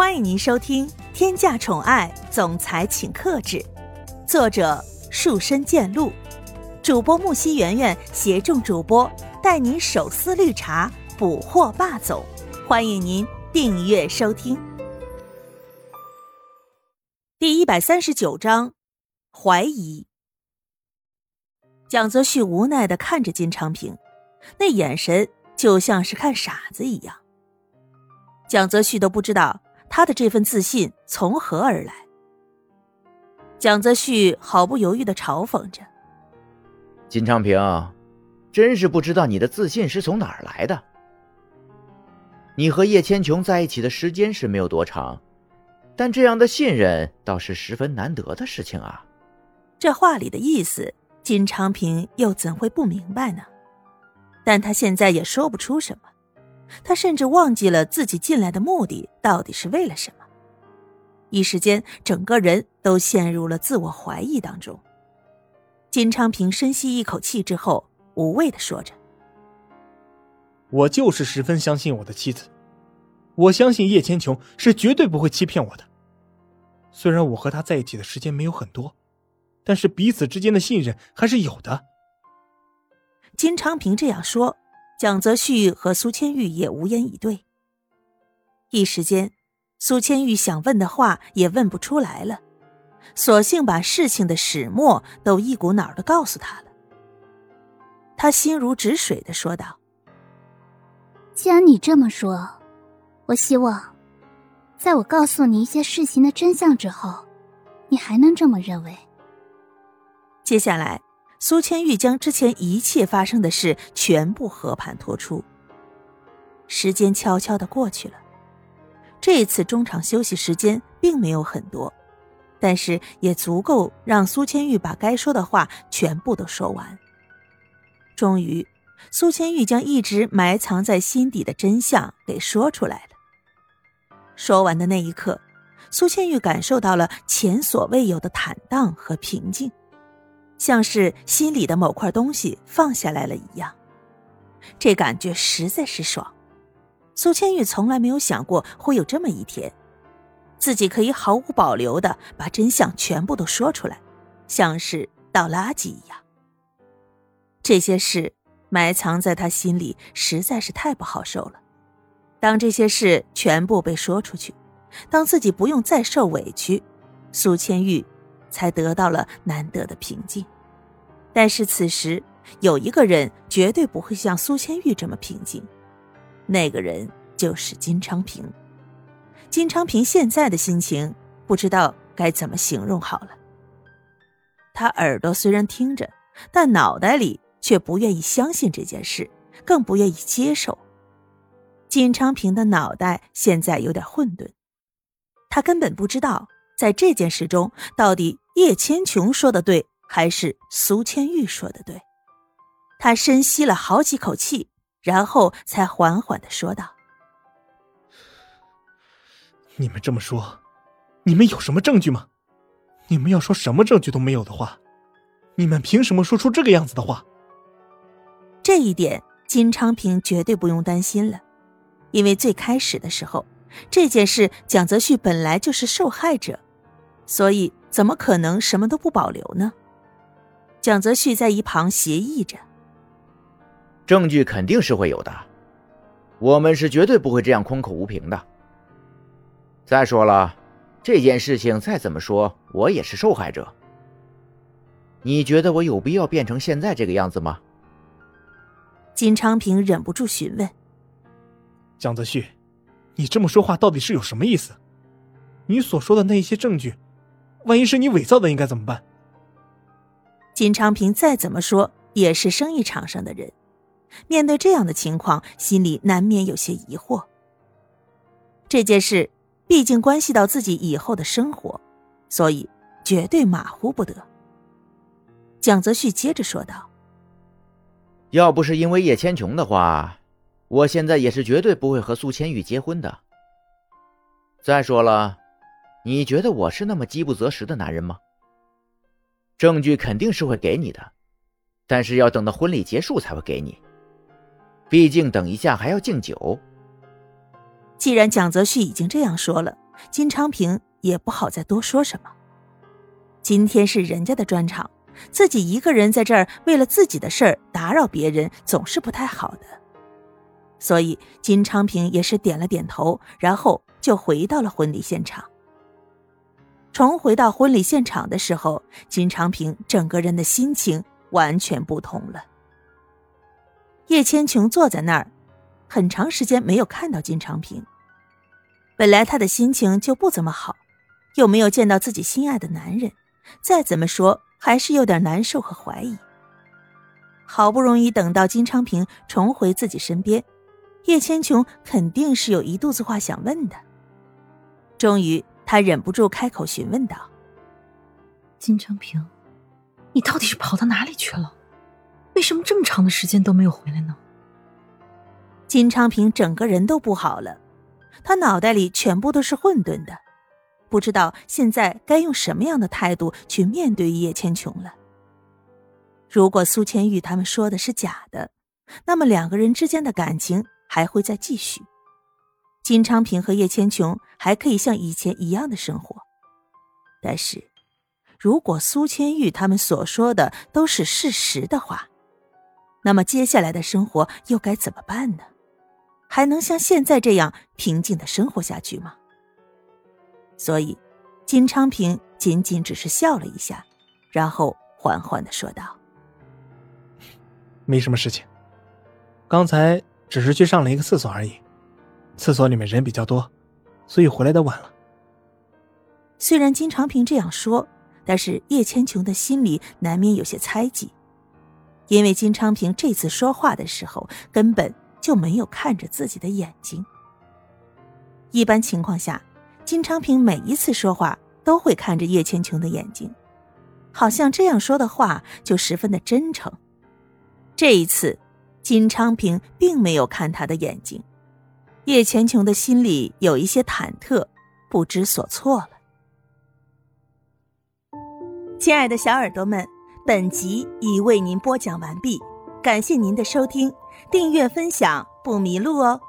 欢迎您收听《天价宠爱总裁请克制》，作者：树深见鹿，主播木西圆圆携众主播带您手撕绿茶，捕获霸总。欢迎您订阅收听。第一百三十九章，怀疑。蒋泽旭无奈的看着金昌平，那眼神就像是看傻子一样。蒋泽旭都不知道。他的这份自信从何而来？蒋泽旭毫不犹豫的嘲讽着：“金昌平，真是不知道你的自信是从哪儿来的。你和叶千琼在一起的时间是没有多长，但这样的信任倒是十分难得的事情啊。”这话里的意思，金昌平又怎会不明白呢？但他现在也说不出什么。他甚至忘记了自己进来的目的到底是为了什么，一时间整个人都陷入了自我怀疑当中。金昌平深吸一口气之后，无畏的说着：“我就是十分相信我的妻子，我相信叶千琼是绝对不会欺骗我的。虽然我和她在一起的时间没有很多，但是彼此之间的信任还是有的。”金昌平这样说。蒋泽旭和苏千玉也无言以对。一时间，苏千玉想问的话也问不出来了，索性把事情的始末都一股脑的告诉他了。他心如止水的说道：“既然你这么说，我希望，在我告诉你一些事情的真相之后，你还能这么认为。”接下来。苏千玉将之前一切发生的事全部和盘托出。时间悄悄的过去了，这一次中场休息时间并没有很多，但是也足够让苏千玉把该说的话全部都说完。终于，苏千玉将一直埋藏在心底的真相给说出来了。说完的那一刻，苏千玉感受到了前所未有的坦荡和平静。像是心里的某块东西放下来了一样，这感觉实在是爽。苏千玉从来没有想过会有这么一天，自己可以毫无保留的把真相全部都说出来，像是倒垃圾一样。这些事埋藏在他心里实在是太不好受了。当这些事全部被说出去，当自己不用再受委屈，苏千玉。才得到了难得的平静，但是此时有一个人绝对不会像苏千玉这么平静，那个人就是金昌平。金昌平现在的心情不知道该怎么形容好了。他耳朵虽然听着，但脑袋里却不愿意相信这件事，更不愿意接受。金昌平的脑袋现在有点混沌，他根本不知道。在这件事中，到底叶千琼说的对，还是苏千玉说的对？他深吸了好几口气，然后才缓缓的说道：“你们这么说，你们有什么证据吗？你们要说什么证据都没有的话，你们凭什么说出这个样子的话？”这一点，金昌平绝对不用担心了，因为最开始的时候，这件事蒋泽旭本来就是受害者。所以，怎么可能什么都不保留呢？蒋泽旭在一旁协议着：“证据肯定是会有的，我们是绝对不会这样空口无凭的。再说了，这件事情再怎么说，我也是受害者。你觉得我有必要变成现在这个样子吗？”金昌平忍不住询问：“蒋泽旭，你这么说话到底是有什么意思？你所说的那些证据？”万一是你伪造的，应该怎么办？金昌平再怎么说也是生意场上的人，面对这样的情况，心里难免有些疑惑。这件事毕竟关系到自己以后的生活，所以绝对马虎不得。蒋泽旭接着说道：“要不是因为叶千琼的话，我现在也是绝对不会和苏千玉结婚的。再说了。”你觉得我是那么饥不择食的男人吗？证据肯定是会给你的，但是要等到婚礼结束才会给你。毕竟等一下还要敬酒。既然蒋泽旭已经这样说了，金昌平也不好再多说什么。今天是人家的专场，自己一个人在这儿为了自己的事儿打扰别人，总是不太好的。所以金昌平也是点了点头，然后就回到了婚礼现场。重回到婚礼现场的时候，金昌平整个人的心情完全不同了。叶千琼坐在那儿，很长时间没有看到金昌平。本来他的心情就不怎么好，又没有见到自己心爱的男人，再怎么说还是有点难受和怀疑。好不容易等到金昌平重回自己身边，叶千琼肯定是有一肚子话想问的。终于。他忍不住开口询问道：“金昌平，你到底是跑到哪里去了？为什么这么长的时间都没有回来呢？”金昌平整个人都不好了，他脑袋里全部都是混沌的，不知道现在该用什么样的态度去面对叶千琼了。如果苏千玉他们说的是假的，那么两个人之间的感情还会再继续。金昌平和叶千琼还可以像以前一样的生活，但是，如果苏千玉他们所说的都是事实的话，那么接下来的生活又该怎么办呢？还能像现在这样平静的生活下去吗？所以，金昌平仅仅只是笑了一下，然后缓缓的说道：“没什么事情，刚才只是去上了一个厕所而已。”厕所里面人比较多，所以回来的晚了。虽然金长平这样说，但是叶千琼的心里难免有些猜忌，因为金昌平这次说话的时候根本就没有看着自己的眼睛。一般情况下，金昌平每一次说话都会看着叶千琼的眼睛，好像这样说的话就十分的真诚。这一次，金昌平并没有看他的眼睛。叶千琼的心里有一些忐忑，不知所措了。亲爱的小耳朵们，本集已为您播讲完毕，感谢您的收听，订阅分享不迷路哦。